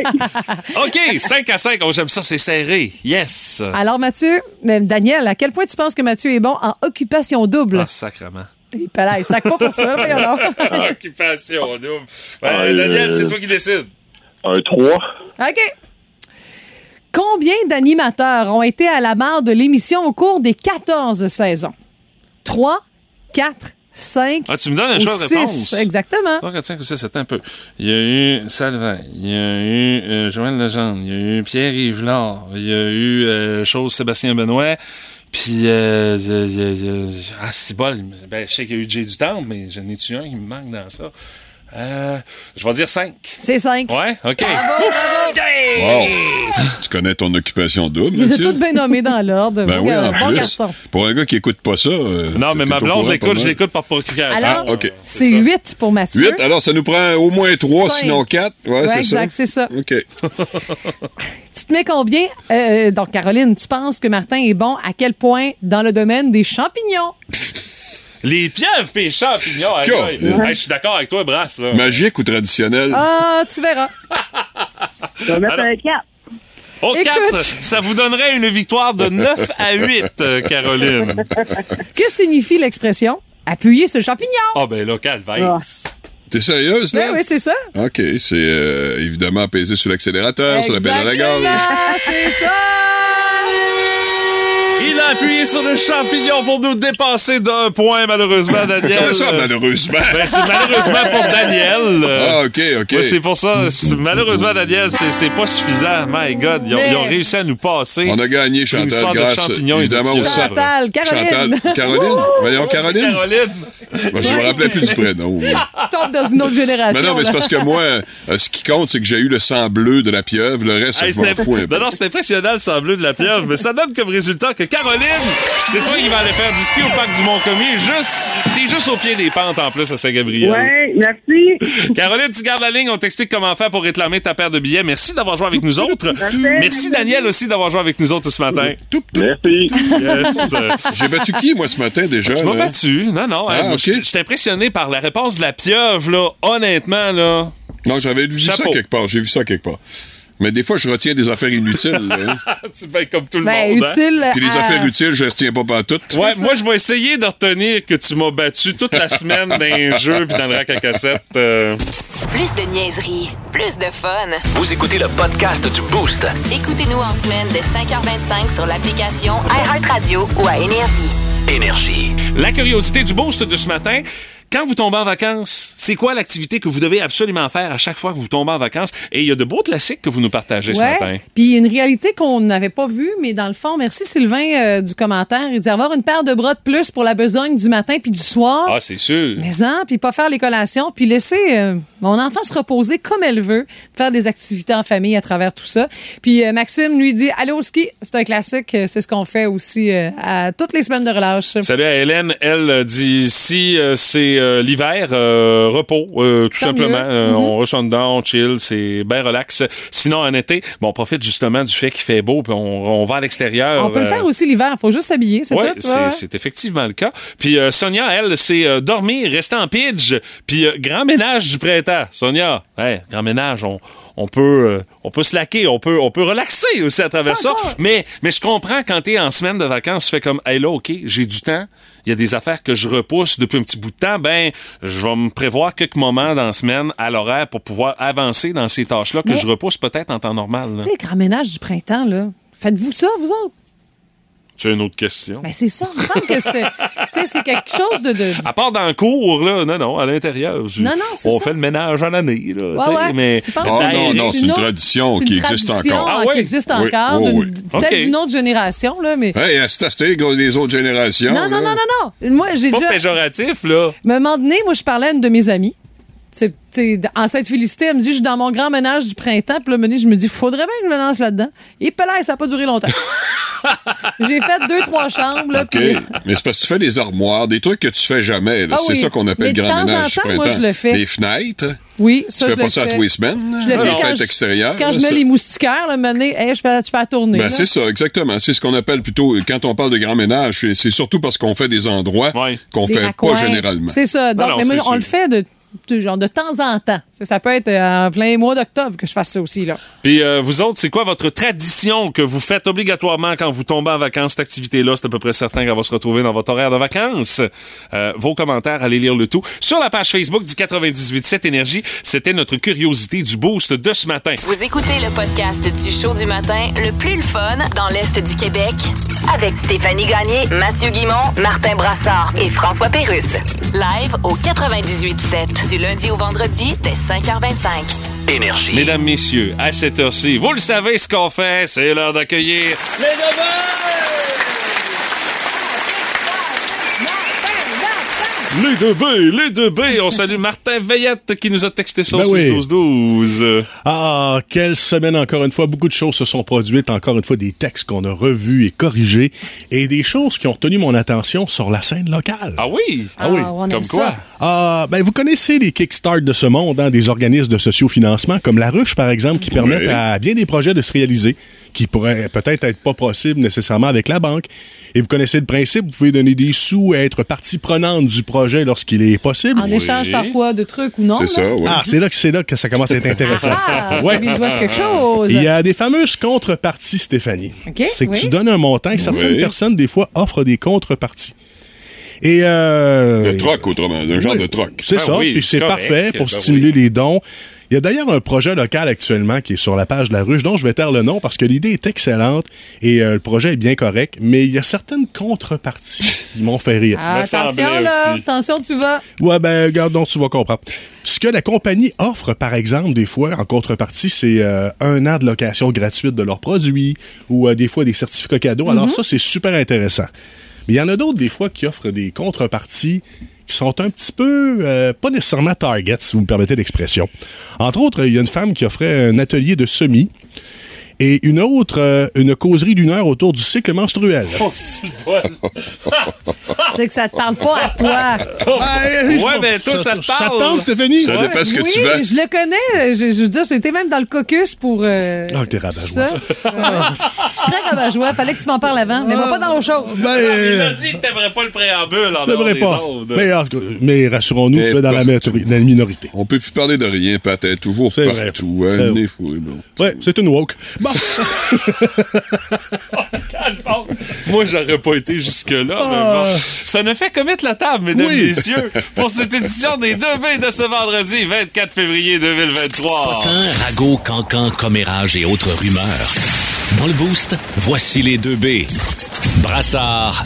OK, 5 à 5. Oh, j'aime ça, c'est serré. Yes. Alors, Mathieu, euh, Daniel, à quel point tu penses que Mathieu est bon en occupation double? Ah, sacrement. Il il sac pas pour ça. Occupation double. Ouais, Ah, Daniel, c'est toi qui décides. Un 3. OK. Combien d'animateurs ont été à la barre de l'émission au cours des 14 saisons? 3, 4, 5 Ah, tu me donnes un de 6. réponse. Exactement. 3, 4, 5 ou 6, c'est un peu. Il y a eu Salvin, il y a eu euh, Joël Legendre, il y a eu Pierre Yvelard, il y a eu euh, Chose Sébastien Benoît, puis euh, il y a- il y a- il y a- ah c'est bon, ben, je sais qu'il y a eu Jay du Temple, mais j'en ai-tu un qui me manque dans ça? Euh, je vais dire 5. C'est 5. Ouais, OK. Bravo, bravo. Wow! tu connais ton occupation double, ai Mathieu? toutes bien nommées dans l'ordre. Ben bon, oui, en bon plus. garçon. Pour un gars qui écoute pas ça... euh, Non, mais ma blonde l'écoute, je l'écoute par procuration. Alors, Ah, OK. c'est 8 pour Mathieu. 8, alors ça nous prend au moins 3, Cinq. sinon 4. Ouais, Ouais, c'est exact, ça. c'est ça. OK. Tu te mets combien? Euh, donc, Caroline, tu penses que Martin est bon à quel point dans le domaine des champignons? Les pieuvres hey, hey, hey, je suis d'accord avec toi, Brasse. Là. Magique ou traditionnel? Ah, tu verras. Je vais mettre Alors- un 4. Au Écoute. 4, ça vous donnerait une victoire de 9 à 8, euh, Caroline. Que signifie l'expression appuyer sur le champignon? Ah ben là, Calvaise. T'es sérieuse, là? Oui, oui, c'est ça. OK, c'est euh, évidemment peser sur l'accélérateur, sur la pédale à gaz. C'est ça. Il a appuyé sur le champignon pour nous dépasser d'un point, malheureusement, Daniel. Comment ça, malheureusement? Ben, c'est malheureusement pour Daniel. Ah, OK, OK. ouais, c'est pour ça. Malheureusement, Daniel, c'est c'est pas suffisant. My God, ils ont, Mais- ils ont réussi à nous passer. On a gagné, Chantal, grâce évidemment au. Chantal, Caroline. Chantal, Caroline? Voyons, Caroline? Caroline. Ben, je me rappelais plus du prénom. ouais. Tu tombes dans une autre génération. Mais non, mais c'est parce que moi, euh, ce qui compte, c'est que j'ai eu le sang bleu de la pieuvre. Le reste, Hey, je m'en c'est fous un imp- peu. non, non, c'est impressionnant le sang bleu de la pieuvre, mais ça donne comme résultat que Caroline, c'est toi qui vas aller faire du ski au parc du Mont-Commis. Juste, t'es juste au pied des pentes en plus à Saint-Gabriel. Oui, merci. Caroline, tu gardes la ligne, on t'explique comment faire pour réclamer ta paire de billets. Merci d'avoir joué avec nous autres. Merci Daniel aussi d'avoir joué avec nous autres ce matin. Merci. Yes. J'ai battu qui, moi, ce matin, déjà? Tu m'as battu. Non, non. Ah, ok. Je suis impressionné par la réponse de la pieuvre, là. Honnêtement, là. Non, j'avais vu ça quelque part. J'ai vu ça quelque part. Mais des fois, je retiens des affaires inutiles. là. C'est bien comme tout le Ben, monde. hein. utile. Puis les à- affaires utiles, je les retiens pas pas toutes. Ouais, moi, je vais essayer de retenir que tu m'as battu toute la semaine dans un jeu puis dans le rack à cassette. euh. Plus de niaiserie, plus de fun. Vous écoutez le podcast du Boost. Écoutez-nous en semaine de 5h25 sur l'application iHeartRadio ou à Énergie. Énergie. La curiosité du boost de ce matin. Quand vous tombez en vacances, c'est quoi l'activité que vous devez absolument faire à chaque fois que vous tombez en vacances? Et il y a de beaux classiques que vous nous partagez ce matin. Puis une réalité qu'on n'avait pas vue, mais dans le fond, merci Sylvain euh, du commentaire. Il dit avoir une paire de bras de plus pour la besogne du matin puis du soir. Ah, c'est sûr. Mais hein, puis pas faire les collations, puis laisser euh, mon enfant se reposer comme elle veut, faire des activités en famille à travers tout ça. Puis euh, Maxime lui dit aller au ski, c'est un classique, c'est ce qu'on fait aussi à toutes les semaines de relâche. Salut à Hélène. Elle dit si c'est euh, l'hiver, euh, repos, euh, tout Tant simplement. Mhm. On en dedans, on chill, c'est bien relax. Sinon, en été, bon, on profite justement du fait qu'il fait beau, puis on, on va à l'extérieur. On peut le faire aussi l'hiver, faut juste s'habiller, c'est tout. c'est ouais. c'est effectivement le cas. Puis Sonia, elle, c'est dormir, rester en pidge, puis grand ménage du printemps. Sonia, grand ménage, on, on peut euh, on peut se laquer, on peut on peut relaxer aussi à travers ça. Mais mais je comprends quand t'es en semaine de vacances, tu fais comme hey là, OK, j'ai du temps. Il y a des affaires que je repousse depuis un petit bout de temps. Ben, je vais me prévoir quelques moments dans la semaine à l'horaire pour pouvoir avancer dans ces tâches-là que Mais- je repousse peut-être en temps normal. Tu sais, grand ménage du printemps, là. Faites-vous ça, vous autres? C'est une autre question. Ben, c'est ça. Il me semble que sais, c'est quelque chose de. de... À part dans le cours, là, non, non, à l'intérieur. je- Non, non, c'est On ça. fait le ménage en année, là. Ouais, ouais, mais pas- Ah non, non, c'est une autre- tradition c'est qui existe tradition, encore. hein, Ah qui existe Oui, encore, oui, d'une- oui. peut-être OK. d'une autre génération, là, mais. Hey, à les autres générations. Non, non, là. non, non, non. Moi, j'ai pas déjà. péjoratif, là. À un moment donné, moi, je parlais à une de mes amies. C'est, en cette félicité, elle me dit, je suis dans mon grand ménage du printemps. Puis là, je me dis, faudrait bien que je me lance là-dedans. Et puis là, ça n'a pas duré longtemps. J'ai fait deux, trois chambres. Là, OK. puis- Mais c'est parce que tu fais des armoires, des trucs que tu fais jamais. Ah c'est oui. ça qu'on appelle Mais grand temps en ménage du temps, moi, printemps. je le fais. Les fenêtres? Oui, Tu ça, fais je pas le ça à fais. tous les semaines? Je le fais les quand, fêtes je, extérieures. quand là, je mets ça? les moustiquaires, moment donné, hey, je, fais, je fais la tournée. Ben, c'est ça, exactement. C'est ce qu'on appelle plutôt, quand on parle de grand ménage, c'est- surtout parce qu'on fait des endroits Ouais. qu'on Des fait raccoins. pas généralement. C'est ça. Donc, non, mais moi, on le fait de, de- genre de temps en temps. Ça, ça peut être euh, en plein mois d'octobre que je fasse ça aussi. Là. Puis euh, vous autres, c'est quoi votre tradition que vous faites obligatoirement quand vous tombez en vacances, cette activité-là? C'est à peu près certain qu'elle va se retrouver dans votre horaire de vacances. Euh, vos commentaires, allez lire le tout. Sur la page Facebook du 98.7 Énergie, c'était notre curiosité du boost de ce matin. Vous écoutez le podcast du show du matin le plus le fun dans l'Est du Québec avec Stéphanie Gagné, Mathieu Guimont, Martin Brassard et François Pérusse. Live au 98.7 du lundi au vendredi dès 5h25. Énergie. Mesdames, messieurs, à cette heure-ci, vous le savez ce qu'on fait, c'est l'heure d'accueillir les Les deux B, les deux B. On salue Martin Veillette qui nous a texté ça Ben au oui. 6-12-12. Ah, quelle semaine encore une fois. Beaucoup de choses se sont produites. Encore une fois, des textes qu'on a revus et corrigés. Et des choses qui ont retenu mon attention sur la scène locale. Ah oui? Ah oui. on aime Comme ça. quoi? Ah, ben, vous connaissez les Kickstart de ce monde, hein, des organismes de sociofinancement, comme La Ruche, par exemple, qui permettent à bien des projets de se réaliser, qui pourraient peut-être être pas possibles nécessairement avec la banque. Et vous connaissez le principe, vous pouvez donner des sous et être partie prenante du projet lorsqu'il est possible. En échange parfois de trucs ou non. C'est là? ça, oui. Ah, c'est là que c'est là que ça commence à être intéressant. Ah, Ouais. il doit se quelque chose. Il y a des fameuses contreparties, Stéphanie. OK, c'est que oui. tu donnes un montant et certaines Oui. personnes, des fois, offrent des contreparties. Et euh, Le troc, autrement, un genre oui, de troc. C'est Ben ça, oui, puis c'est parfait pour Ben stimuler oui. les dons. Il y a d'ailleurs un projet local actuellement qui est sur la page de la ruche, dont je vais taire le nom parce que l'idée est excellente et euh, le projet est bien correct, mais il y a certaines contreparties qui m'ont fait rire. Ah, attention, là. Attention, tu vas. Ouais, ben, regarde, donc tu vas comprendre. Ce que la compagnie offre, par exemple, des fois, en contrepartie, c'est euh, un an de location gratuite de leurs produits ou euh, des fois des certificats cadeaux. Alors, ça, c'est super intéressant. Mais il y en a d'autres, des fois, qui offrent des contreparties qui sont un petit peu, euh, pas nécessairement target, si vous me permettez l'expression. Entre autres, il y a une femme qui offrait un atelier de semis et une autre, euh, une causerie d'une heure autour du cycle menstruel. Oh, c'est. C'est que ça te parle pas à toi. ouais, mais toi, ça te Ça parle. tente, Stéphanie? Ça dépend ce que oui, tu veux. je le connais. Je, je veux dire, j'étais même dans le caucus pour. Euh, Ah, t'es rabat-joie. ça. Ouais. Très rabat-joie. Fallait que tu m'en parles avant, mais va pas dans l'eau chaude. Il a Ben, dit que t'aimerais pas le préambule en dehors des pas. ondes. Mais, rassurons-nous, tu es dans la, minorité. On peut plus parler de rien, est toujours C'est vrai. partout. C'est Hein, vrai. nez fourré, bon. Ouais, c'est une woke. Bon. Alphonse, Moi, j'aurais pas été jusque-là, mais Ah. bon. Ça ne fait que mettre la table, mesdames Oui. et messieurs, pour cette édition des 2 B de ce vendredi 24 février 2023. Potin, ragot, cancan, commérage et autres rumeurs. Dans le boost, voici les deux B. Brassard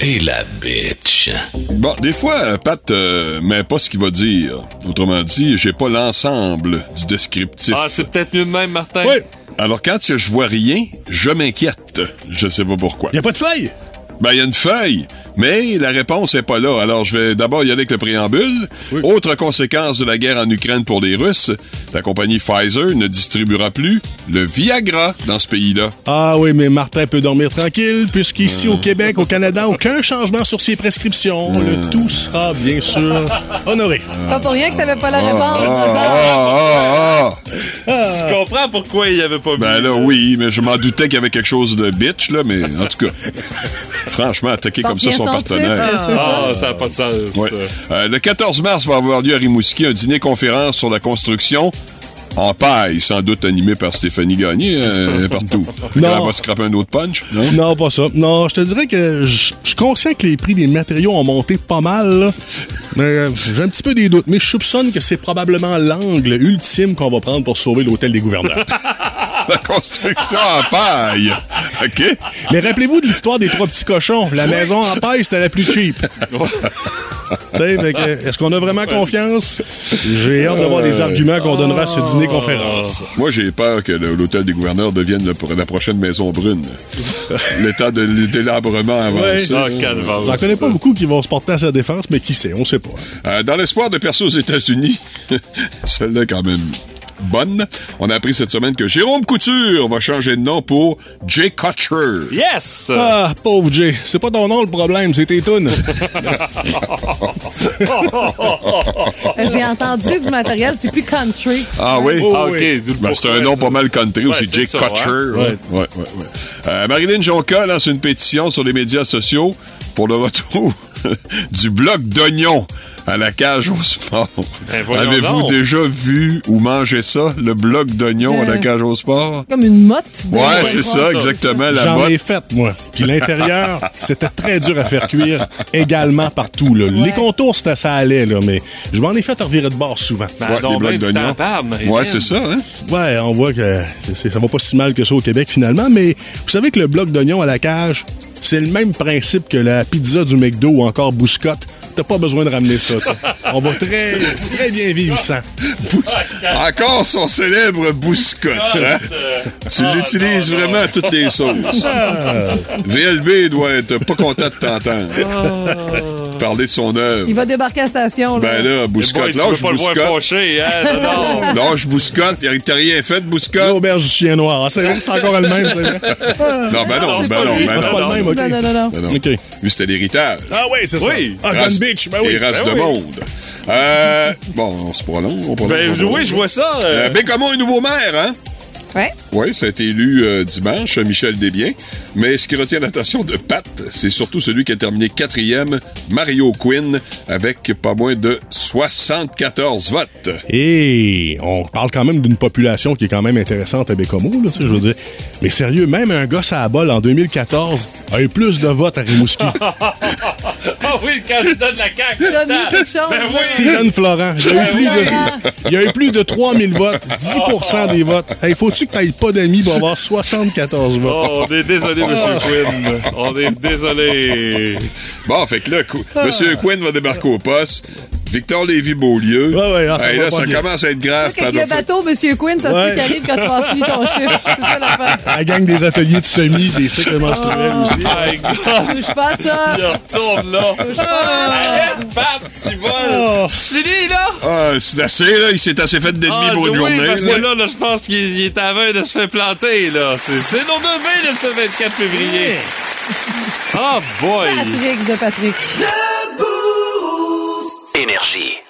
et la bitch. Bon, des fois, Pat euh, met pas ce qu'il va dire. Autrement dit, j'ai pas l'ensemble du descriptif. Ah, c'est peut-être mieux de même, Martin. Oui. Alors, quand je vois rien, je m'inquiète. Je sais pas pourquoi. Y a pas de feuille? Ben, il y a une feuille, mais la réponse est pas là. Alors, je vais d'abord y aller avec le préambule. Autre conséquence de la guerre en Ukraine pour les Russes, la compagnie Pfizer ne distribuera plus le Viagra dans ce pays-là. Ah oui, mais Martin peut dormir tranquille, puisqu'ici au Québec, au Canada, aucun changement sur ses prescriptions. Le tout sera bien sûr honoré. Pas pour rien que t'avais pas la Ah, réponse, ah, ah, ah, ah. Tu comprends pourquoi il y avait pas mis. Ben là, oui, mais je m'en doutais qu'il y avait quelque chose de bitch, là, mais en tout cas, franchement, attaquer comme ça son partenaire. titre, c'est ça? Ah, ça n'a pas de sens. Ouais. Euh, le 14 mars va avoir lieu à Rimouski un dîner-conférence sur la construction en paille, sans doute animé par Stéphanie Gagné, euh, partout. Fait Non. elle va se scraper un autre punch, non? Non, pas ça. Non, je te dirais que je suis conscient que les prix des matériaux ont monté pas mal, là. mais euh, j'ai un petit peu des doutes. Mais je soupçonne que c'est probablement l'angle ultime qu'on va prendre pour sauver l'hôtel des gouverneurs. La construction en paille. OK? Mais rappelez-vous de l'histoire des trois petits cochons. La maison en paille, c'était la plus cheap. Est-ce qu'on a vraiment confiance? J'ai hâte de voir les arguments qu'on donnera à ce dîner-conférence. Moi, j'ai peur que l'hôtel des gouverneurs devienne le- la prochaine maison brune. L'état de délabrement avance. Ouais. Ah, calvaire. J'en connais pas beaucoup qui vont se porter à sa défense, mais qui sait, on sait pas. Euh, dans l'espoir de percer aux États-Unis, celle-là quand même bonne. On a appris cette semaine que Jérôme Couture va changer de nom pour Jay Kutcher. Yes! Ah, pauvre Jay, c'est pas ton nom le problème, c'est tes tunes. J'ai entendu du matériel, c'est plus country. Ah oui? Ah, ok. Ben, c'est un nom pas mal country Ouais, aussi, c'est Jay ça, Kutcher. ouais. Ouais, ouais, ouais, ouais. Euh, Marilyn Jonca lance une pétition sur les médias sociaux pour le retour du bloc d'oignons à la cage au sport. Ben, Avez-vous déjà vu ou mangé ça, le bloc d'oignons à la Euh. cage au sport? Comme une motte. Ouais, c'est ça, exactement, la J'en botte. ai fait, moi. Puis l'intérieur, c'était très dur à faire cuire également partout. Là. Les contours, c'était- ça allait, là, mais je m'en ai fait revirer de bord souvent. Ben, Ouais, des blocs Marilyn. Ouais, c'est ça, hein? Ouais, on voit que ça va pas si mal que ça au Québec finalement, mais vous savez que le bloc d'oignon à la cage, c'est le même principe que la pizza du McDo ou encore Bouscotte. T'as pas besoin de ramener ça. t'sais. On va très, très bien vivre sans. Encore son célèbre bouscotte. Hein? tu l'utilises vraiment à toutes les sauces. VLB doit être pas content de t'entendre. Parler de son œuvre. Il va débarquer à la station. Ben là, bouscotte, le voir bouscotte. hein? Non, non. Lâche bouscotte, t'as rien fait de bouscotte? L'auberge du chien noir. Ah, c'est vrai que c'est encore le même, c'est vrai. Non, ben non, c'est ben non, ben Ah, c'est non. pas le même, OK. Non, non, non, non. Ben non. OK. Lui, c'était l'héritage. Ah oui, c'est ça. Oui. Ah, Gun Beach, ben oui. Et race Ben de oui. monde. Euh, bon, on se prolonge. On prolonge, Ben on prolonge. oui, je vois ça. euh, Euh, Bécamo est nouveau maire, hein? Ouais. Oui, ça a été élu euh, dimanche, Michel Desbiens. Mais ce qui retient l'attention de Pat, c'est surtout celui qui a terminé quatrième, Mario Quinn, avec pas moins de 74 votes. Et on parle quand même d'une population qui est quand même intéressante à Bécomo, là, tu sais, je veux dire. Mais sérieux, même un gars à la balle en 2014 a eu plus de votes à Rimouski. Ah oui, quand je donne la chose. Ben oui. Steven Florent, il y a eu plus de, il y a eu plus de 3000 votes, 10% des votes. Hey, faut-tu que t'ailles pas d'amis pour avoir 74 votes? Oh, on est désolé, Monsieur Quinn. On est désolé. Bon, fait que là, cou- Monsieur Quinn va débarquer au poste. Victor Lévy-Beaulieu. Ouais, ouais, ah, ça Hey, là, ça commence à être grave. Avec le bateau, Monsieur Quinn, ça se Ouais. peut qu'il arrive quand tu vas finir ton chiffre. C'est ça. La gang des ateliers de semis, des cycles menstruels aussi. My God. Touche pas ça. Il retourne là. Touche pas. Arrête, Oh. C'est fini, là? Ah, c'est assez, là. Il s'est assez fait d'ennemis Ah, pour une oui, journée. parce là. que là, là je pense qu'il il est à veille de se faire planter, là. C'est nos devins de ce 24 février. Oh boy! Patrick de Patrick. Énergie.